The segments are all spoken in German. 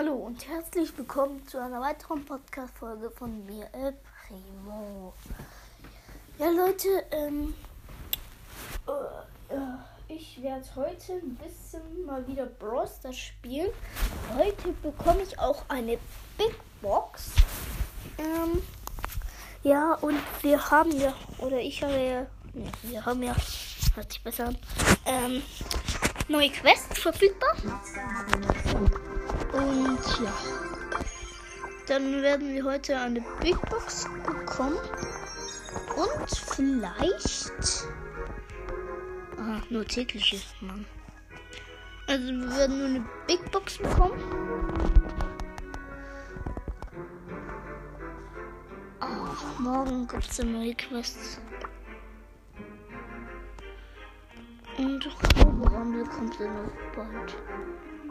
Hallo und herzlich willkommen zu einer weiteren Podcast-Folge von mir, El Primo. Ja, Leute, ähm, äh, äh, ich werde heute ein bisschen mal wieder Brawl Stars spielen. Heute bekomme ich auch eine Big Box. Ähm, ja, und wir haben ja, oder ich habe ja, ne, wir haben ja, hört sich besser an, ähm, neue Quests verfügbar. Und ja. Dann werden wir heute eine Big Box bekommen. Und vielleicht. Ah, nur tägliche, Mann. Also wir werden nur eine Big Box bekommen. Ach, morgen gibt es neue Quests. Und Rumble kommt dann noch bald.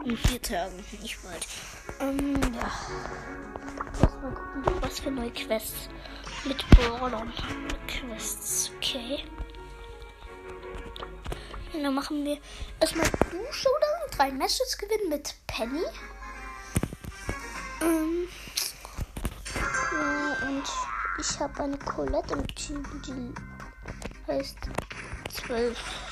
In vier Tagen, nicht bald. Ähm, ja. Lass mal gucken, was für neue Quests mit Brawlern. Quests, okay. Und dann machen wir erstmal Du-Showdown. Drei Matches gewinnen mit Penny. Ähm, ja, und ich habe eine Colette im Team, die heißt 12.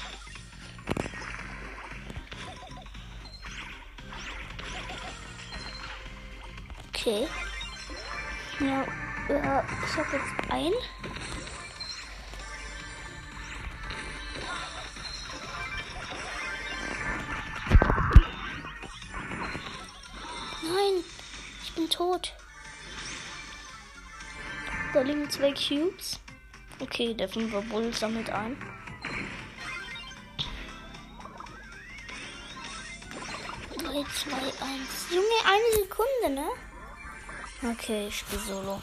Okay. Ja, ja ich habe jetzt ein. Nein, ich bin tot. Da liegen zwei Cubes. Okay, der 5er Bull sammelt ein. Drei, zwei, eins. Junge, eine Sekunde, ne? Okay, ich spiele solo.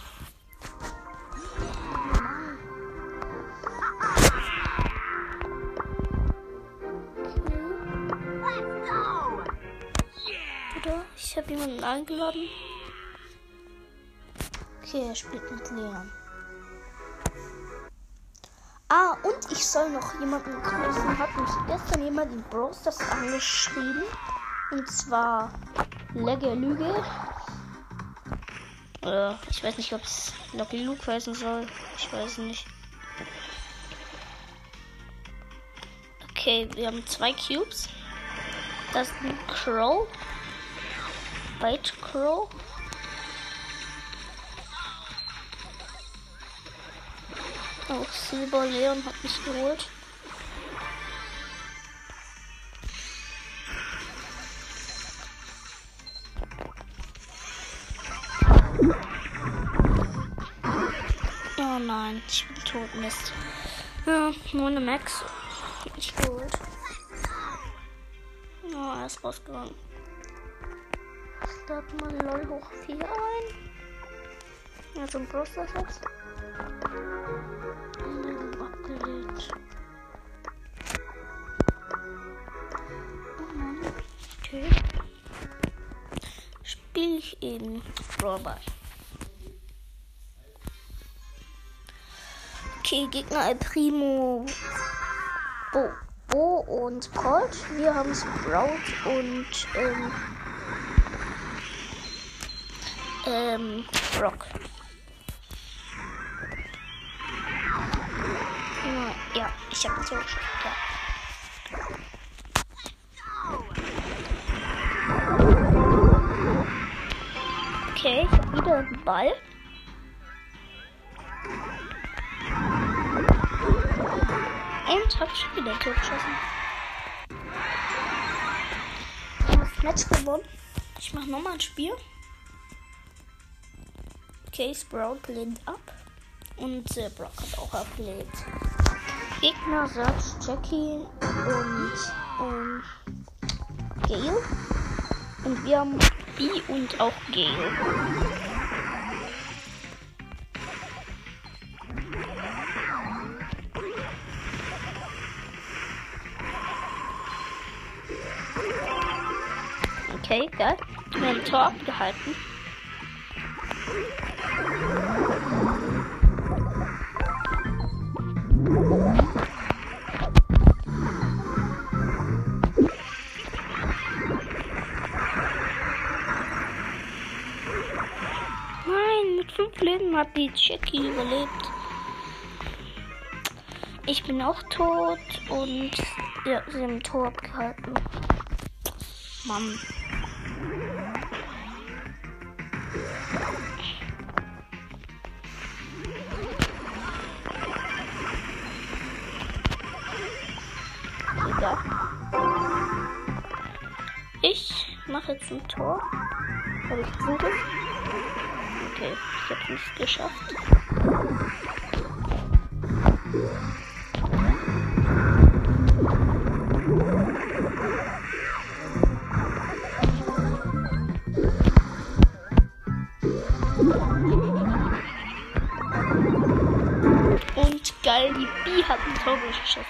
Oder? Ich habe jemanden eingeladen. Okay, er spielt mit Leon. Ah, und ich soll noch jemanden grüßen. Hat mich gestern jemand in Bros das angeschrieben. Und zwar Legge Lüge. Oder ich weiß nicht, ob es Lucky Luke heißen soll. Ich weiß nicht. Okay, wir haben zwei Cubes. Das ist ein Crow. White Crow. Auch Silber Leon hat mich geholt. Ich bin tot, Mist. Ja, nur eine Max. Ich geholt. Oh, er ist rausgegangen. Start mal LOL hoch 4 ein. Ja, zum Browser jetzt. Abgelehnt. Oh Mann. Okay. Spiel ich eben Brawl Okay, Gegner El Primo, Bo, Bo und Colt. Wir haben Sprout und ähm, ähm, Rock. Ja, ich habe so geschafft. Ja. Okay, ich habe wieder einen Ball. Und habe schon wieder geschossen. Das Match gewonnen. Ich mache nochmal ein Spiel. Okay, Sprout lehnt ab. Und äh, Brock hat auch abgelehnt. Gegner Search, Jackie und ähm, Gale. Und wir haben B und auch Gale. Tor abgehalten. fünf Leben hat die Jackie überlebt. Ich bin auch tot und ja, sie haben Tor abgehalten. Mann. Tor. Habe ich Zugriff? Okay, ich habe nicht geschafft. Und geil, die B hat ein Tor geschossen.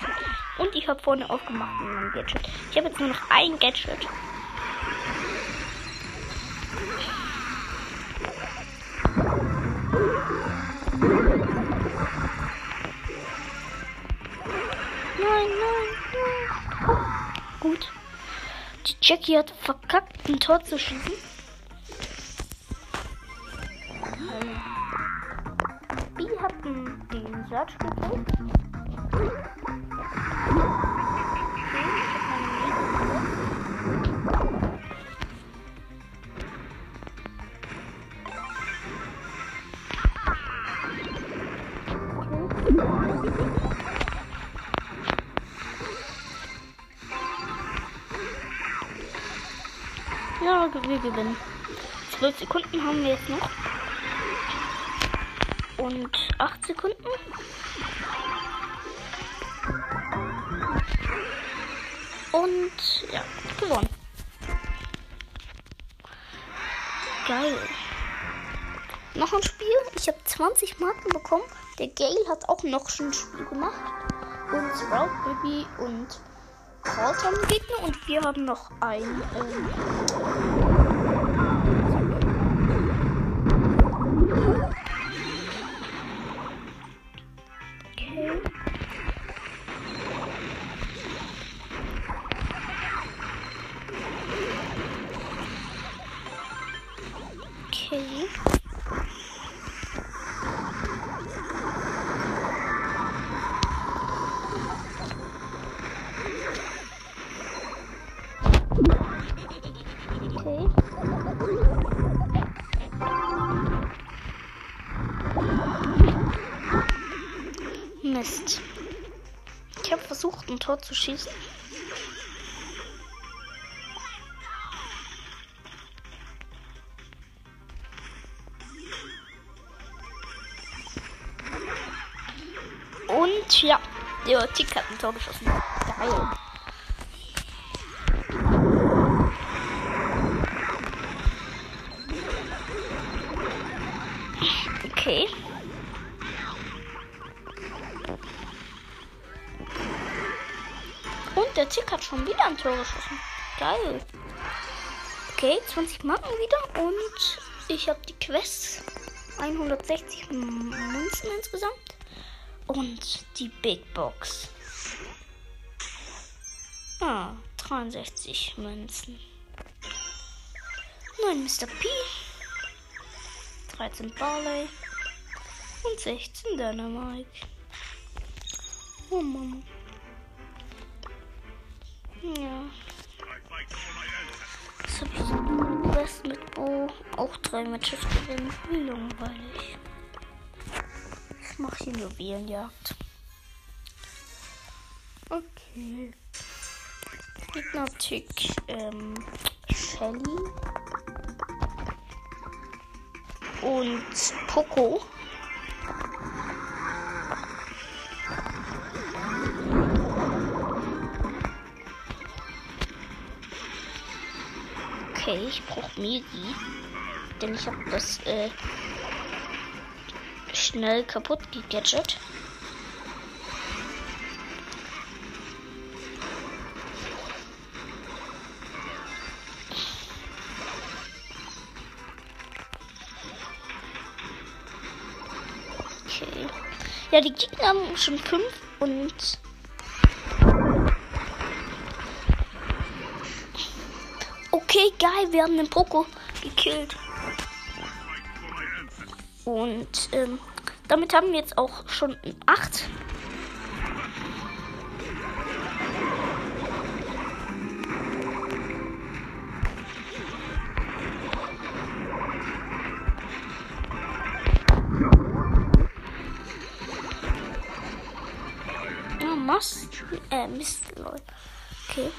Und ich habe vorne aufgemacht mit meinem Gadget. Ich habe jetzt nur noch ein Gadget. Jackie hat verkackt, ein Tor zu schießen. Die hat den, Search gekillt. Gewinnen. Zwölf Sekunden haben wir jetzt noch. Und acht Sekunden. Und ja, gewonnen. Geil. Noch ein Spiel. Ich habe 20 Marken bekommen. Der Gale hat auch noch schon ein Spiel gemacht. Und Sprout Baby und Colt haben Gegner. Und wir haben noch ein. Ähm, Tor zu schießen. Und ja, der Tick hat ein Tor geschossen. Geil. Schon wieder ein Tor geschossen. Geil. Okay, 20 Marken wieder und ich habe die Quest 160 Münzen insgesamt und die Big Box. Ah, 63 Münzen. 9 Mr. P. 13 Barley. Und 16 Dynamite. Oh Mann. Ja. Was hab ich so Quest mit Bo? Auch drei Matches gewinnen. Wie langweilig. Ich mache hier Juwelenjagd. Okay. Gegner-Tick, ähm, Shelly. Und Poco. Okay, ich brauche Megi. Denn ich habe das äh, schnell kaputt gegadget. Okay. Ja, die Gegner haben schon fünf und. Geil, wir haben den Poco gekillt. Und ähm, damit haben wir jetzt auch schon acht. Ja, Mast. Äh, Mist, Leute. Okay.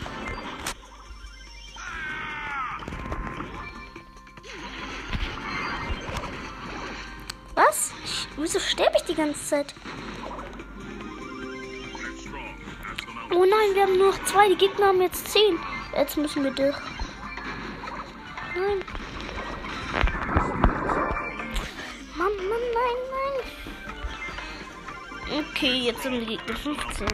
Wieso sterbe ich die ganze Zeit? Oh nein, wir haben nur noch zwei. Die Gegner haben jetzt zehn. Jetzt müssen wir durch. Nein. Mann, Mann, nein, nein. Okay, jetzt sind die Gegner 15.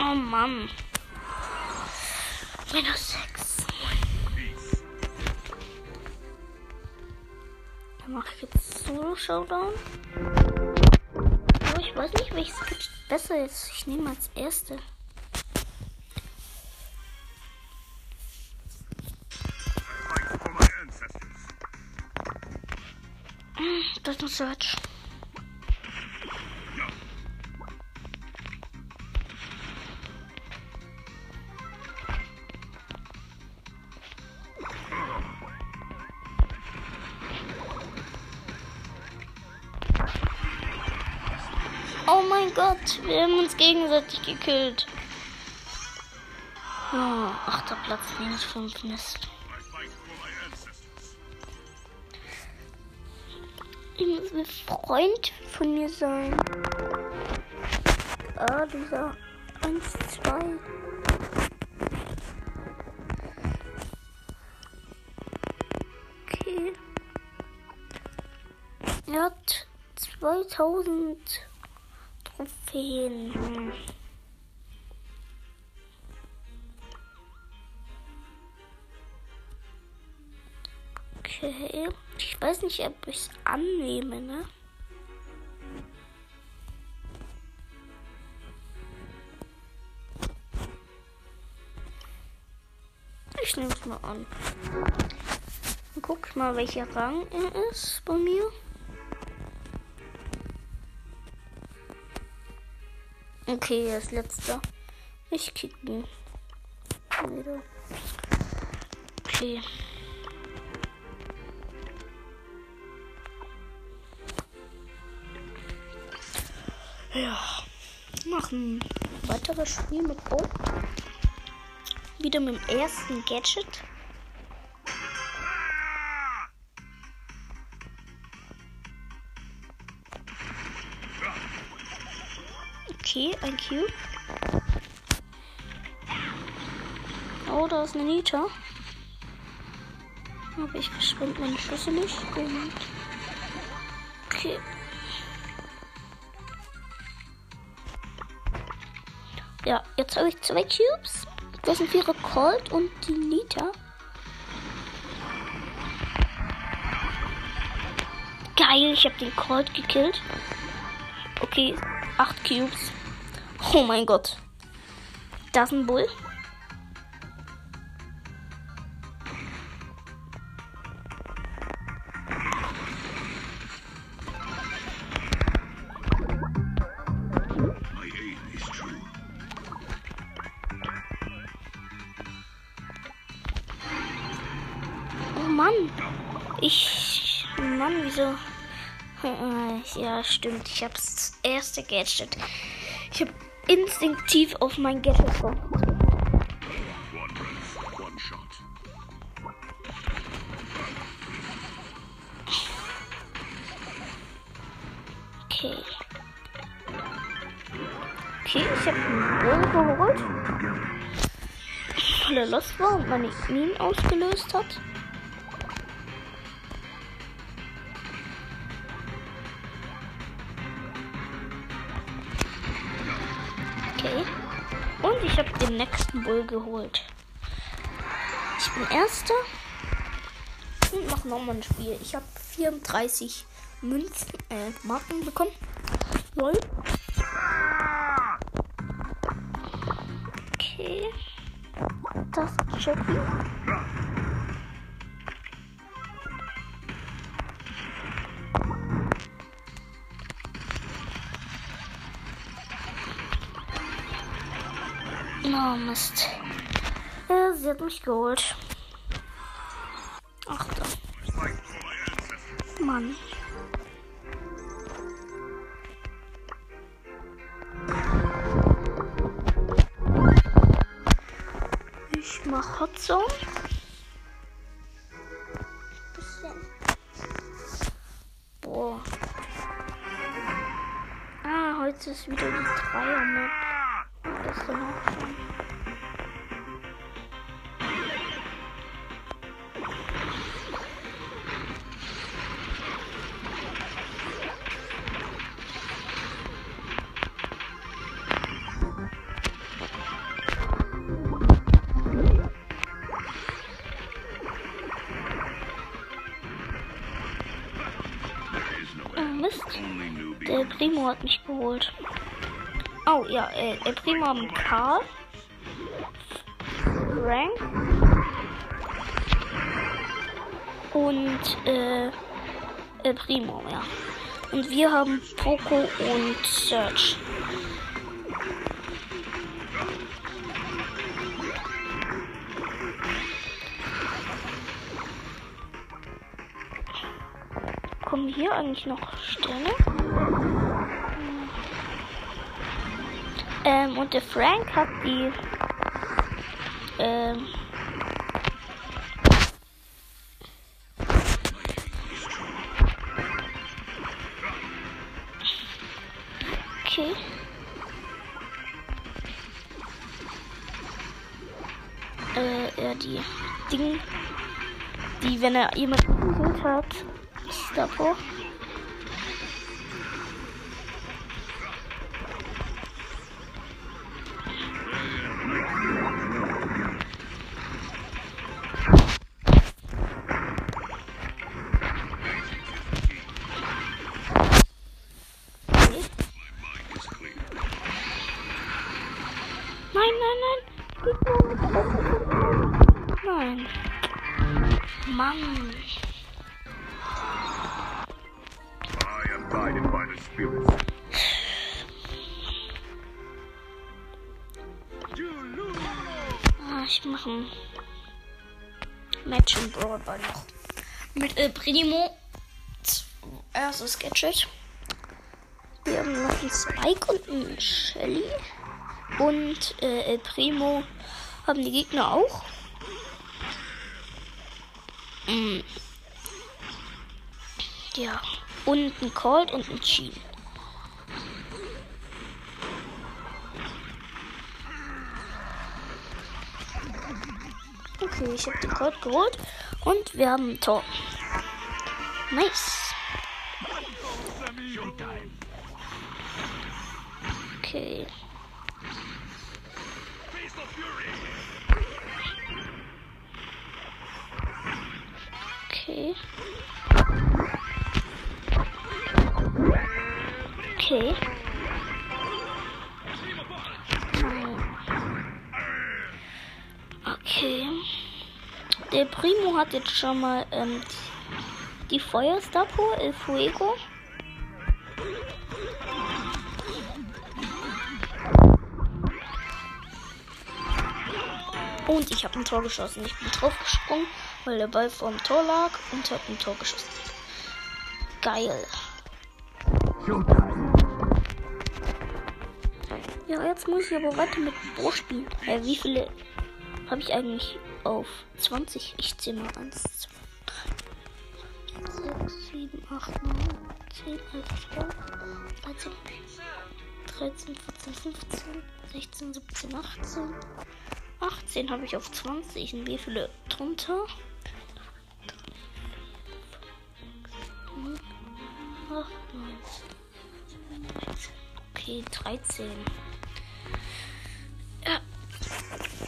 Oh Mann. Minus Showdown. Oh, ich weiß nicht, welches Sketch besser ist. Ich nehme als erste. Das ist ein Search. Wir haben uns gegenseitig gekillt. Oh, achter Platz, minus 5 Mist. Ich muss ein Freund von mir sein. Ah, dieser 1, 2. Okay. Er hat 2000 Hm. Okay. Ich weiß nicht, ob ich es annehme, ne? Ich nehme es mal an. Guck mal, welcher Rang er ist bei mir. Okay, ist letzter. Ich kicken. Wieder. Okay. Ja. Machen weiteres Spiel mit Bo. Wieder mit dem ersten Gadget. Okay, ein Cube. Oh, da ist eine Nita. Aber ich verschwinde meine Schüsse nicht. Und okay. Ja, jetzt habe ich zwei Cubes. Das sind ihre Colt und die Nita. Geil, ich habe den Colt gekillt. Okay, acht Cubes. Oh mein Gott. Das ist ein Bull. Oh Mann. Ich. Mann, wieso? Ja, stimmt. Ich hab's erste Gadget. Instinktiv auf mein Gadget konzentriert. Okay. Okay, ich habe einen Bogen geholt. Weil er los war und meine Minen ausgelöst hat. Nächsten Bull geholt. Ich bin Erster. Und mache nochmal ein Spiel. Ich habe 34 Münzen, äh, Marken bekommen. Lol. Okay. Das Jackie. Oh Mist. Sie hat mich geholt. Ach da. Mann. Ich mach Hot Hat mich geholt. Oh ja, äh, der Primo haben Karl. Frank. Und äh, äh, Primo, ja. Und wir haben Poco und Search. Kommen hier eigentlich noch Sterne? Hm. Ähm, und der Frank hat die. Ähm. Okay. Äh, ja, die Ding, die, wenn er jemanden gekillt hat, ist davor. Ich mache Match im Brawl Ball noch. Mit äh, Primo. Erstes Gadget. Wir haben noch einen Spike und einen Shelly. Und äh, El Primo haben die Gegner auch. Mm. Ja. Und ein Colt und ein Jean. Okay, ich habe den Colt geholt. Und wir haben ein Tor. Nice. Hat jetzt schon mal ähm, die Feuerstar pur, El Fuego. Und ich habe ein Tor geschossen. Ich bin draufgesprungen, weil der Ball vorm Tor lag und habe ein Tor geschossen. Geil. Ja, jetzt muss ich aber weiter mit Bo spielen. Äh, wie viele habe ich eigentlich auf 20? Ich zähle mal 1, 2, 3, 6, 7, 8, 9, 10, 11, 12, 13, 13, 14, 15, 16, 17, 18. 18 habe ich auf 20. Und wie viele drunter? 8, 9, 13. Okay, 13.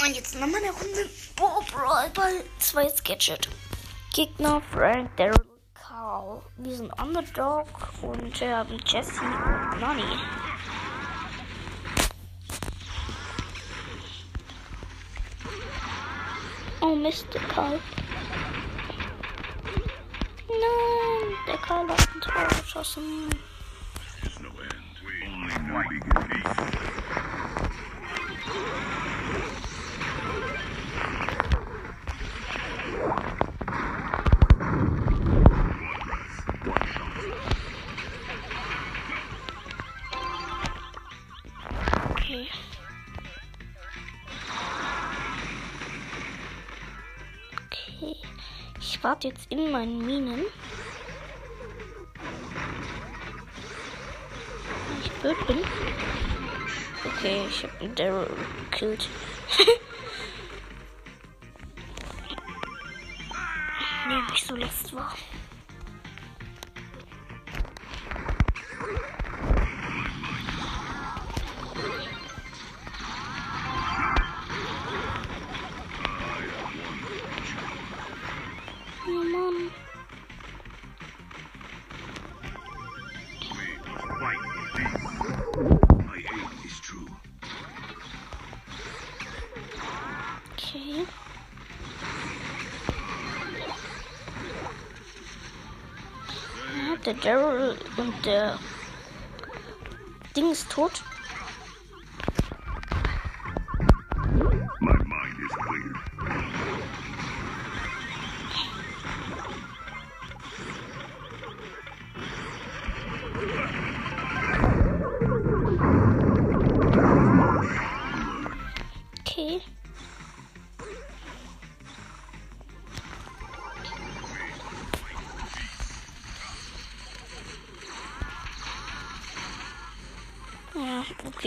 Und jetzt nochmal eine Runde Bo Brawl Ball 2 Gadget. Gegner Frank, Daryl, Carl. Wir sind Underdog und wir haben Jesse und Nani. Oh Mist, der Karl. Nein, der Karl hat ein Tor geschossen. No Warte jetzt in meinen Minen. Ich blöd bin. Okay, ich habe einen Daryl gekillt. Und der Ding ist tot.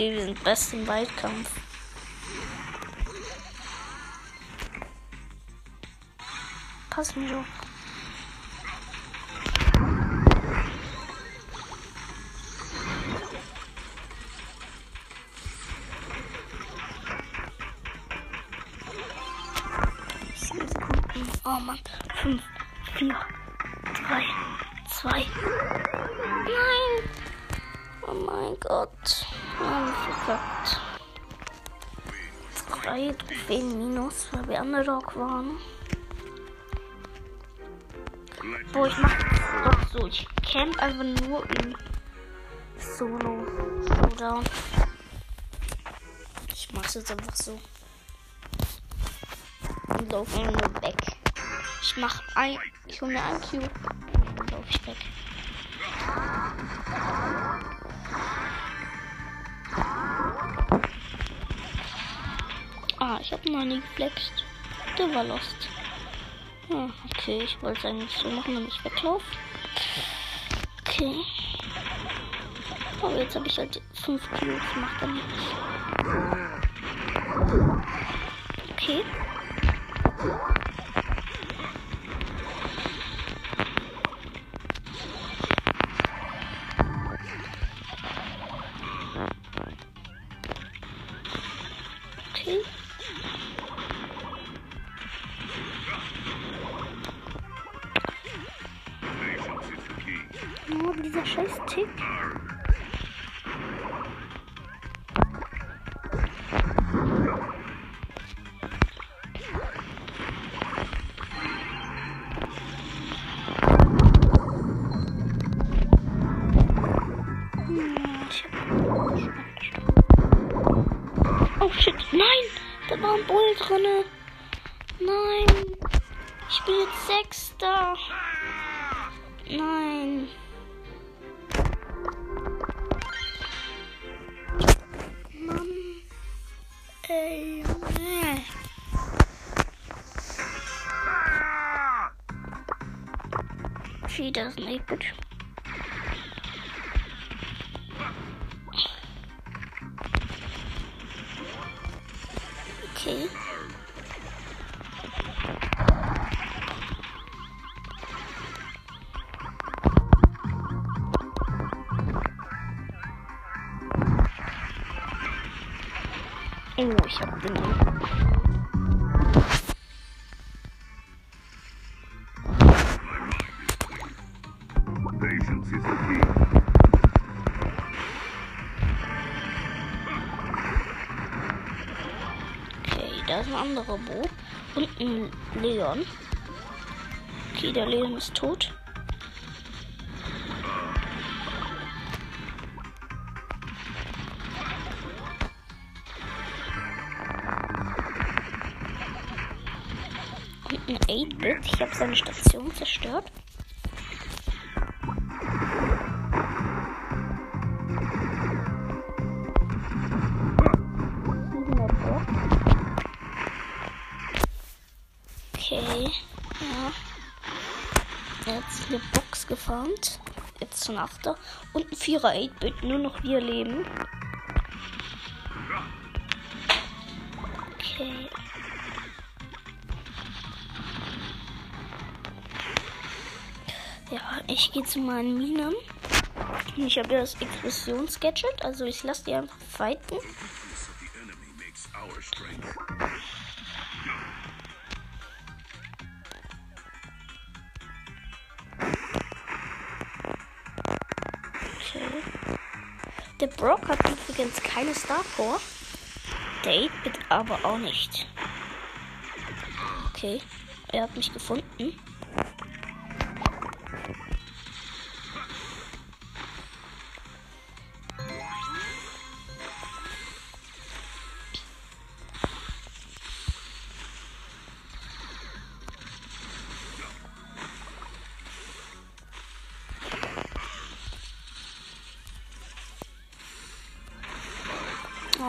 Okay, wir sind best im Weitkampf. Pass mir doch. Minus, weil wir Underdog waren. Boah, ich mach doch so. Ich camp einfach nur im Solo Showdown. Ich mach's jetzt einfach so. Und lauf nur weg. Ich mach ein. Ich hol mir ein Cube. Und lauf ich weg. Ich hab noch nie geflext. Der war lost. Ah, okay, ich wollte es eigentlich so machen, damit ich weglaufe. Okay. Aber jetzt habe ich halt 5 Kilo gemacht. Okay. Da war ein Bull drinne. Nein! Ich bin jetzt Sechster. Nein. Mann. Ey, nee. She doesn't make good. Oh, ich. Okay, da ist ein anderer Bo. Und ein Leon. Okay, der Leon ist tot. Ein 8-Bit. Ich habe seine Station zerstört. Okay, ja. Jetzt eine Box gefarmt. Jetzt schon Achter. Und ein 4er 8-Bit. Nur noch wir leben. Ich gehe zu meinen Minen. Ich habe ja das Explosionsgadget, also ich lasse die einfach fighten. Okay. Der Brock hat übrigens keine Star Power. Der 8-Bit aber auch nicht. Okay. Er hat mich gefunden.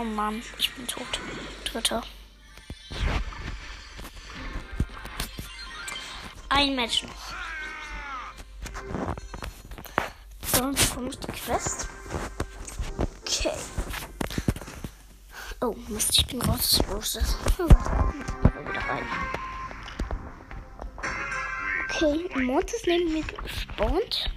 Oh Mann, ich bin tot. Dritter. Ein Match noch. Dann bekomme ich die Quest. Okay. Oh, Mist, ich bin raus. Ist das? Hm, wieder rein. Okay, ist neben mir gespawnt.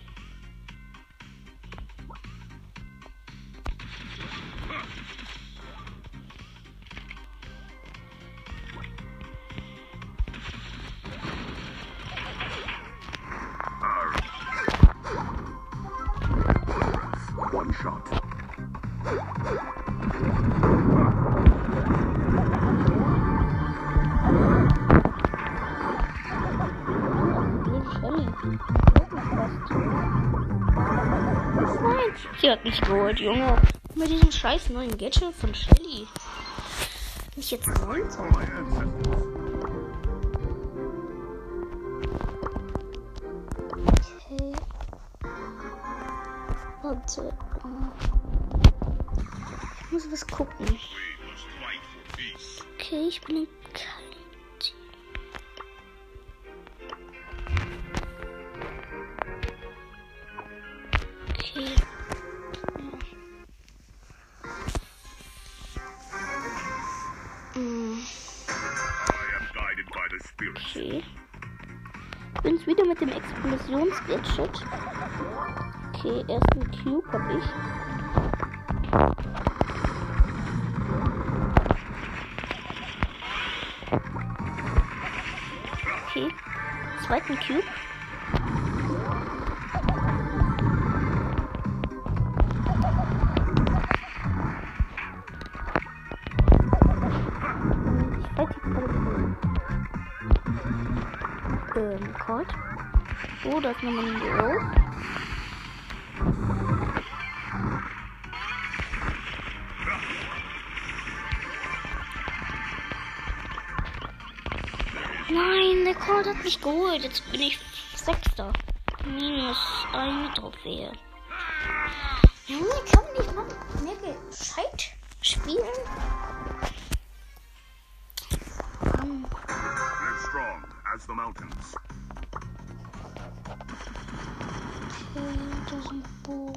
Geholt, Junge. Mit diesem scheiß neuen Gadget von Shelly. Mich jetzt 19. My ancestors. Okay. Warte. Ich muss was gucken. Okay, ich bin in Explosionsgadget. Okay, ersten Cube hab ich. Okay. Zweiten Cube. Colt hat mich geholt. Jetzt bin ich Sechster. Minus eine Trophäe. Junge, kann man nicht mal mehr gescheit spielen? Live strong as the mountains. Okay, da ist ein Bo.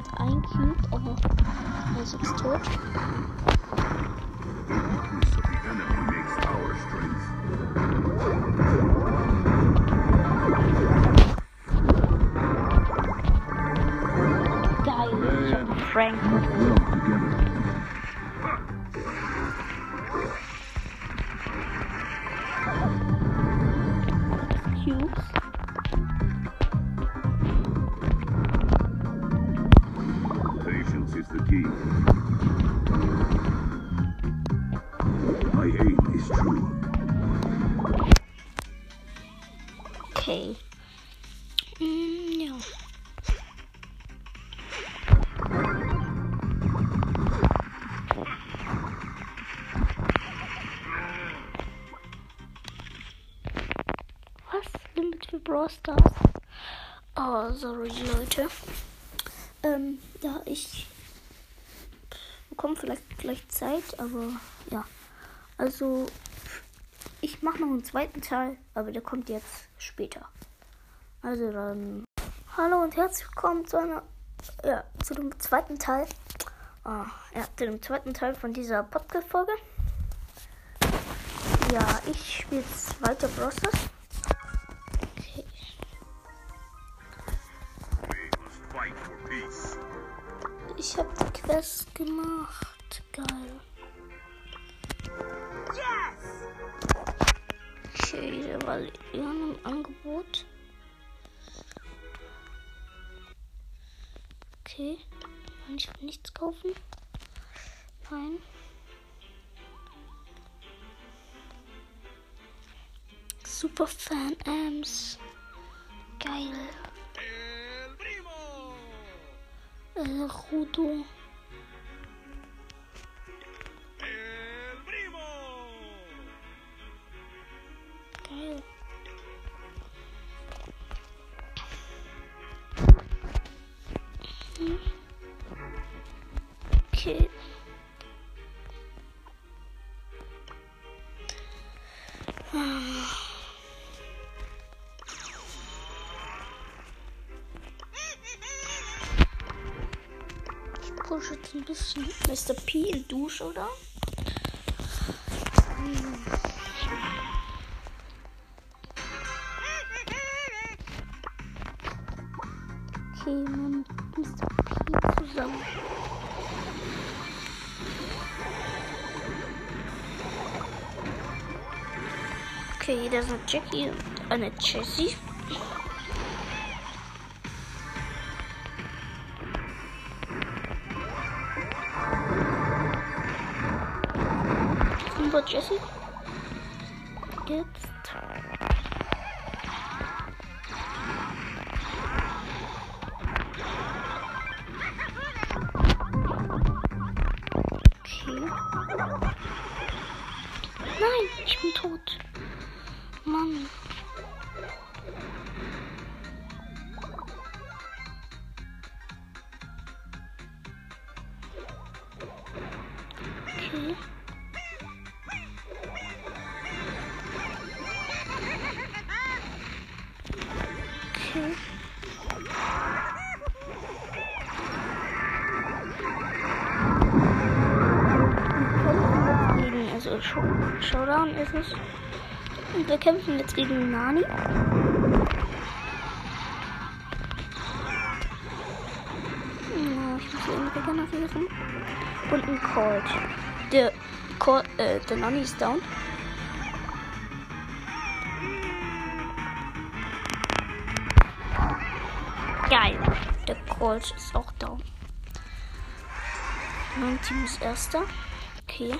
Er hat ein Cube, aber er ist jetzt tot. The weakness Brawl Stars? Oh, sorry, Leute. Ähm, ja, ich bekomme vielleicht gleich Zeit, aber ja. Also, ich mache noch einen zweiten Teil, aber der kommt jetzt später. Also dann, hallo und herzlich willkommen zu einer, ja, zu dem zweiten Teil. Ah, ja, zu dem zweiten Teil von dieser Podcast-Folge. Ja, ich spiele jetzt weiter Bros. Ich habe die Quest gemacht. Geil. Okay, der war Leon im Angebot. Okay. Kann ich nichts kaufen? Nein. Super Fan Amps. Geil. Äh, Rudo. El jetzt ein bisschen Mr. P in Dusche, oder? Okay, man Mr. P zusammen. Okay, da ist eine Jackie und eine Jessie. Okay. Nein, ich bin tot. Mann. Gegen Nani. Ja, ich muss ihn regenerieren. Und ein Colt. Der, Colt, äh, der Nani ist down. Geil. Der Colt ist auch down. Mein Team ist erster. Okay.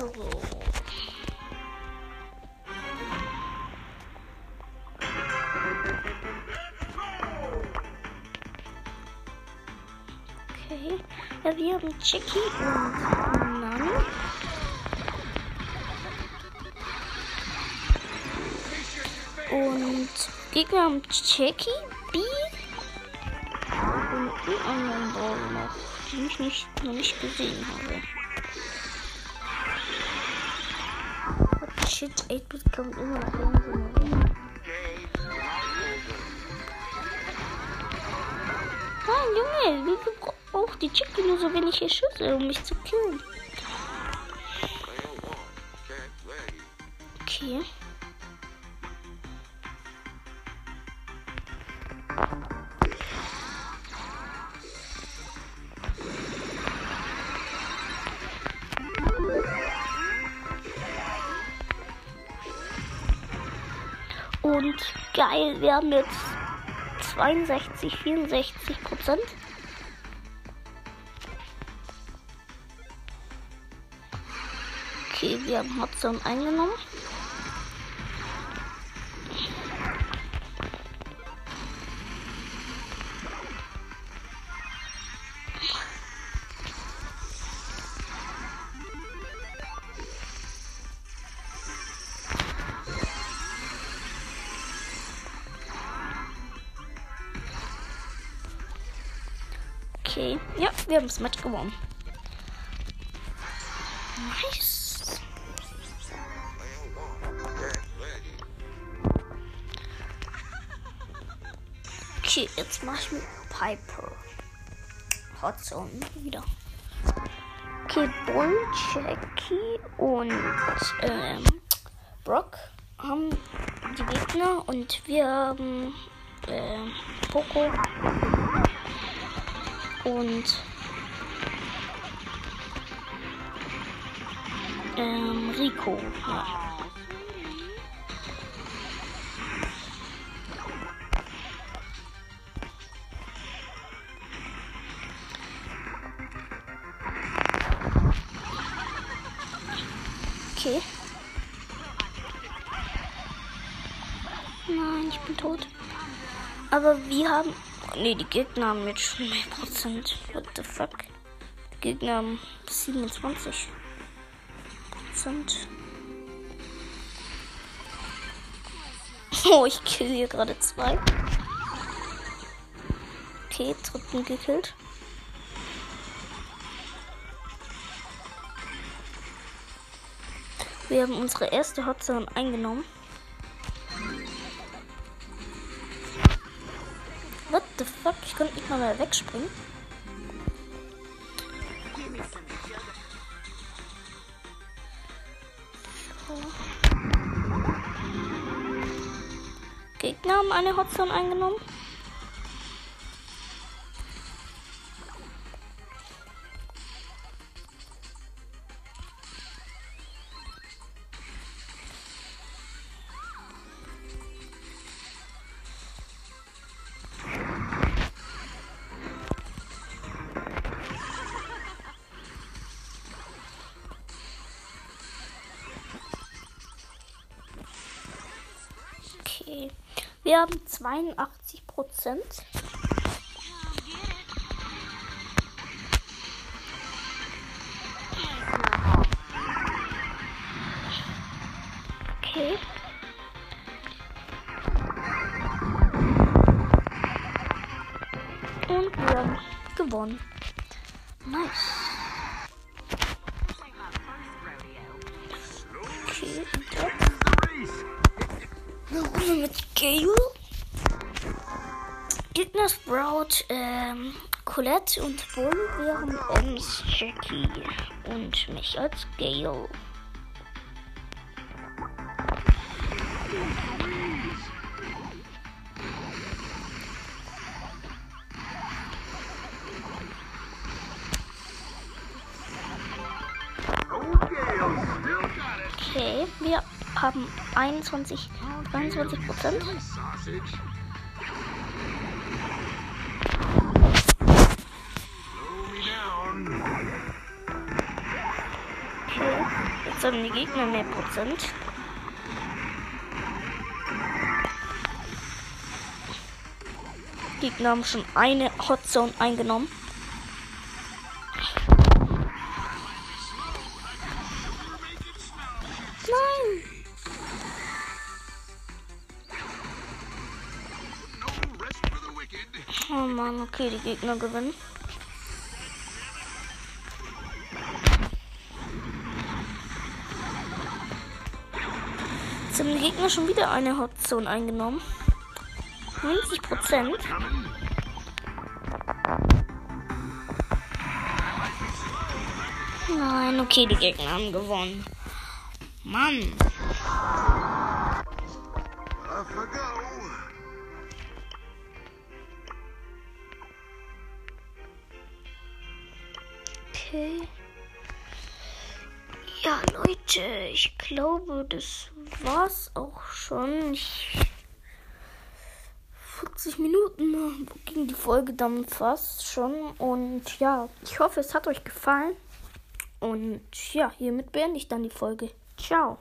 So. Okay. Ja, wir haben Chicky und Nani. Und Gegner haben Chicky, B und einen anderen Ball noch, den ich nicht, noch nicht gesehen habe. Shit, 8-Bit kommt immer nach hinten. Nein, Junge, wieso braucht die Chicky nur so wenig Schüsse, um mich zu killen? Wir haben jetzt 62, 64 Prozent. Okay, wir haben Hotzone eingenommen. Wir haben das Match gewonnen. Nice. Okay, jetzt mache ich mit Piper. Hotzone wieder. Okay, Bull, Jackie und ähm, Brock haben die Gegner und wir haben ähm, Poco und ähm, Rico. Ja. Okay. Nein, ich bin tot. Aber wir haben. Ne, die Gegner haben jetzt schon mehr Prozent. What the fuck? Die Gegner haben 27 Prozent. Oh, ich kill hier gerade zwei. Okay, dritten gekillt. Wir haben unsere erste Hotzone eingenommen. What the fuck? Ich konnte nicht mal mehr wegspringen. Haben eine Hotzone eingenommen. Wir haben 82 Prozent. Okay. Und wir haben gewonnen. Sprout, ähm, Colette und Bull. Wir haben Ems, Jackie und mich als Gale. Okay, wir haben 21, 22 Prozent. Haben die Gegner mehr Prozent. Gegner haben schon eine Hotzone eingenommen. Nein! Oh Mann, okay, die Gegner gewinnen. Gegner schon wieder eine Hotzone eingenommen. 90 Prozent. Nein, okay, die Gegner haben gewonnen. Mann. Okay. Ja, Leute, ich glaube, das war's auch schon. Ich 80 Minuten ging die Folge dann fast schon. Und ja, ich hoffe, es hat euch gefallen. Und ja, hiermit beende ich dann die Folge. Ciao.